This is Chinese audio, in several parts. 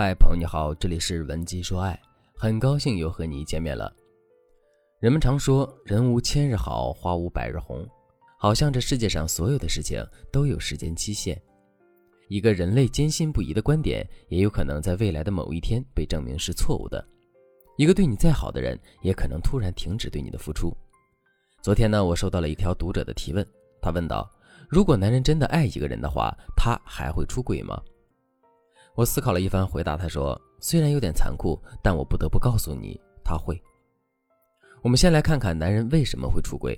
嗨，朋友你好，这里是文姬说爱，很高兴又和你见面了。人们常说“人无千日好，花无百日红”，好像这世界上所有的事情都有时间期限。一个人类坚信不疑的观点，也有可能在未来的某一天被证明是错误的。一个对你再好的人，也可能突然停止对你的付出。昨天呢，我收到了一条读者的提问，他问道：“如果男人真的爱一个人的话，他还会出轨吗？”我思考了一番，回答他说：“虽然有点残酷，但我不得不告诉你，他会。”我们先来看看男人为什么会出轨。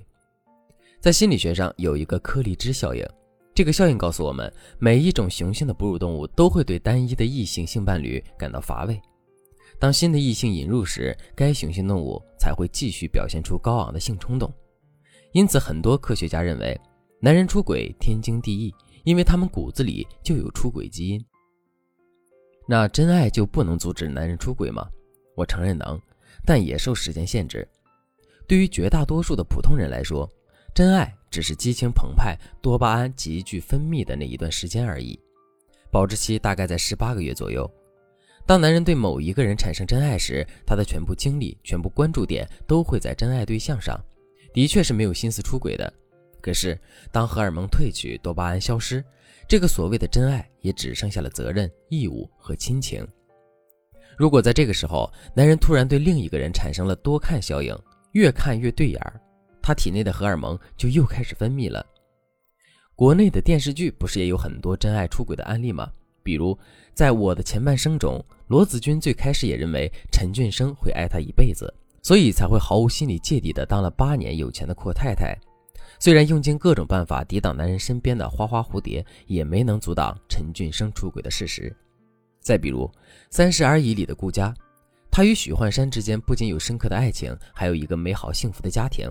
在心理学上有一个柯立芝效应，这个效应告诉我们，每一种雄性的哺乳动物都会对单一的异性性伴侣感到乏味。当新的异性引入时，该雄性动物才会继续表现出高昂的性冲动。因此，很多科学家认为，男人出轨天经地义，因为他们骨子里就有出轨基因。那真爱就不能阻止男人出轨吗？我承认能，但也受时间限制。对于绝大多数的普通人来说，真爱只是激情澎湃、多巴胺急剧分泌的那一段时间而已，保质期大概在十八个月左右。当男人对某一个人产生真爱时，他的全部精力、全部关注点都会在真爱对象上，的确是没有心思出轨的。可是，当荷尔蒙褪去，多巴胺消失。这个所谓的真爱也只剩下了责任、义务和亲情。如果在这个时候，男人突然对另一个人产生了多看效应，越看越对眼儿，他体内的荷尔蒙就又开始分泌了。国内的电视剧不是也有很多真爱出轨的案例吗？比如在我的前半生中，罗子君最开始也认为陈俊生会爱她一辈子，所以才会毫无心理芥蒂的当了八年有钱的阔太太。虽然用尽各种办法抵挡男人身边的花花蝴蝶，也没能阻挡陈俊生出轨的事实。再比如《三十而已》里的顾佳，她与许幻山之间不仅有深刻的爱情，还有一个美好幸福的家庭。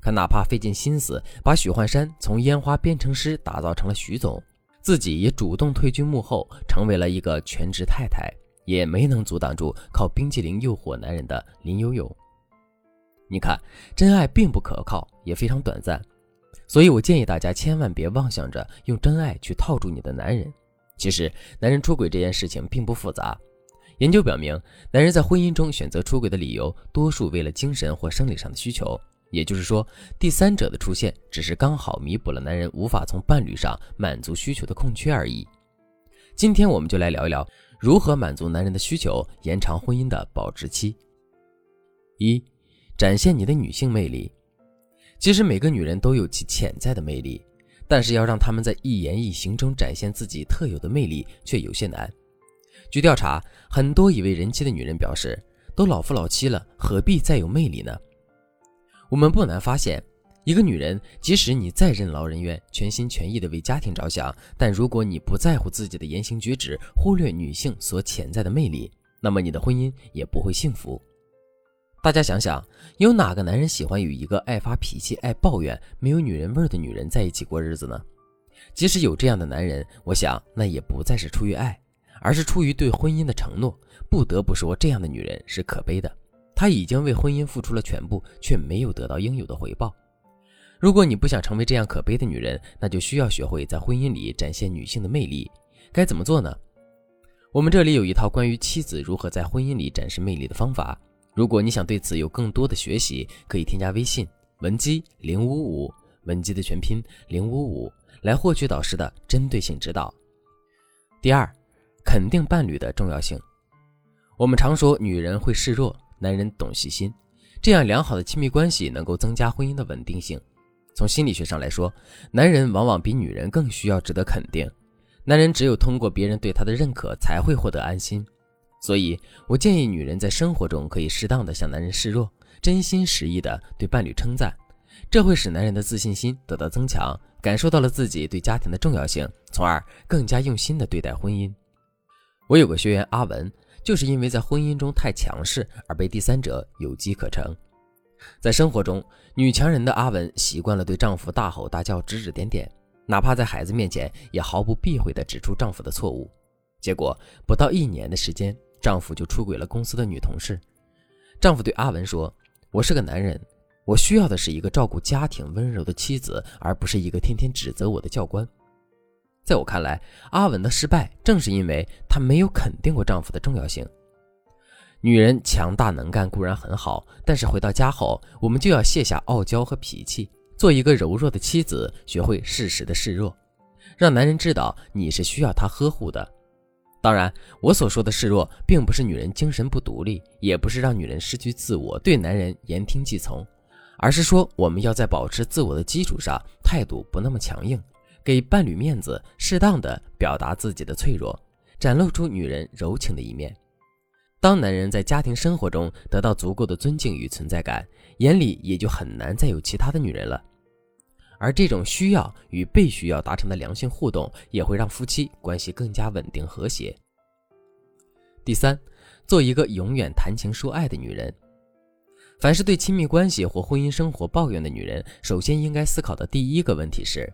可哪怕费尽心思把许幻山从烟花编程师打造成了徐总，自己也主动退居幕后，成为了一个全职太太，也没能阻挡住靠冰淇淋诱惑男人的林有有。你看，真爱并不可靠，也非常短暂。所以，我建议大家千万别妄想着用真爱去套住你的男人。其实，男人出轨这件事情并不复杂。研究表明，男人在婚姻中选择出轨的理由，多数为了精神或生理上的需求。也就是说，第三者的出现只是刚好弥补了男人无法从伴侣上满足需求的空缺而已。今天，我们就来聊一聊如何满足男人的需求，延长婚姻的保质期。一，展现你的女性魅力。其实每个女人都有其潜在的魅力，但是要让她们在一言一行中展现自己特有的魅力却有些难。据调查，很多已为人妻的女人表示，都老夫老妻了，何必再有魅力呢？我们不难发现，一个女人，即使你再任劳任怨，全心全意地为家庭着想，但如果你不在乎自己的言行举止，忽略女性所潜在的魅力，那么你的婚姻也不会幸福。大家想想，有哪个男人喜欢与一个爱发脾气、爱抱怨、没有女人味的女人在一起过日子呢？即使有这样的男人，我想那也不再是出于爱，而是出于对婚姻的承诺。不得不说，这样的女人是可悲的。她已经为婚姻付出了全部，却没有得到应有的回报。如果你不想成为这样可悲的女人，那就需要学会在婚姻里展现女性的魅力。该怎么做呢？我们这里有一套关于妻子如何在婚姻里展示魅力的方法。如果你想对此有更多的学习，可以添加微信文姬零五五，文姬的全拼零五五，来获取导师的针对性指导。第二，肯定伴侣的重要性。我们常说女人会示弱，男人懂细心，这样良好的亲密关系能够增加婚姻的稳定性。从心理学上来说，男人往往比女人更需要值得肯定，男人只有通过别人对他的认可，才会获得安心。所以，我建议女人在生活中可以适当的向男人示弱，真心实意的对伴侣称赞，这会使男人的自信心得到增强，感受到了自己对家庭的重要性，从而更加用心的对待婚姻。我有个学员阿文，就是因为在婚姻中太强势而被第三者有机可乘。在生活中，女强人的阿文习惯了对丈夫大吼大叫、指指点点，哪怕在孩子面前也毫不避讳地指出丈夫的错误。结果不到一年的时间。丈夫就出轨了公司的女同事。丈夫对阿文说：“我是个男人，我需要的是一个照顾家庭、温柔的妻子，而不是一个天天指责我的教官。”在我看来，阿文的失败正是因为她没有肯定过丈夫的重要性。女人强大能干固然很好，但是回到家后，我们就要卸下傲娇和脾气，做一个柔弱的妻子，学会适时的示弱，让男人知道你是需要他呵护的。当然，我所说的示弱，并不是女人精神不独立，也不是让女人失去自我，对男人言听计从，而是说我们要在保持自我的基础上，态度不那么强硬，给伴侣面子，适当的表达自己的脆弱，展露出女人柔情的一面。当男人在家庭生活中得到足够的尊敬与存在感，眼里也就很难再有其他的女人了。而这种需要与被需要达成的良性互动，也会让夫妻关系更加稳定和谐。第三，做一个永远谈情说爱的女人。凡是对亲密关系或婚姻生活抱怨的女人，首先应该思考的第一个问题是：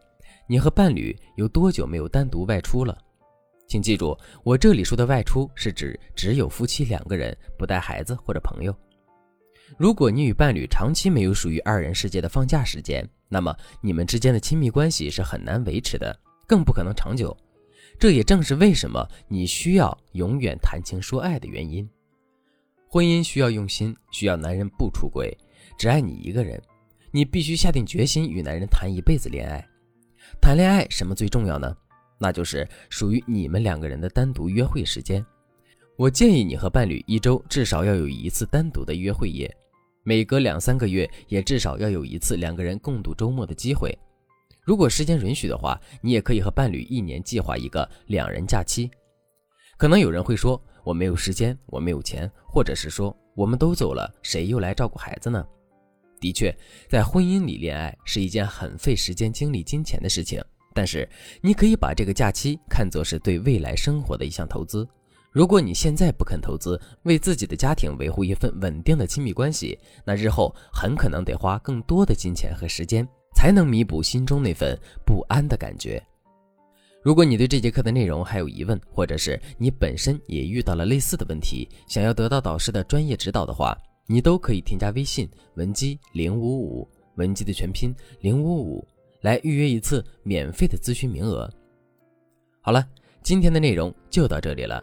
你和伴侣有多久没有单独外出了？请记住，我这里说的外出是指只有夫妻两个人，不带孩子或者朋友。如果你与伴侣长期没有属于二人世界的放假时间，那么你们之间的亲密关系是很难维持的，更不可能长久。这也正是为什么你需要永远谈情说爱的原因。婚姻需要用心，需要男人不出轨，只爱你一个人。你必须下定决心与男人谈一辈子恋爱。谈恋爱什么最重要呢？那就是属于你们两个人的单独约会时间。我建议你和伴侣一周至少要有一次单独的约会夜，每隔两三个月也至少要有一次两个人共度周末的机会。如果时间允许的话，你也可以和伴侣一年计划一个两人假期。可能有人会说我没有时间，我没有钱，或者是说我们都走了，谁又来照顾孩子呢？的确，在婚姻里恋爱是一件很费时间、精力、金钱的事情。但是，你可以把这个假期看作是对未来生活的一项投资。如果你现在不肯投资，为自己的家庭维护一份稳定的亲密关系，那日后很可能得花更多的金钱和时间，才能弥补心中那份不安的感觉。如果你对这节课的内容还有疑问，或者是你本身也遇到了类似的问题，想要得到导师的专业指导的话，你都可以添加微信文姬零五五，文姬的全拼零五五。来预约一次免费的咨询名额。好了，今天的内容就到这里了。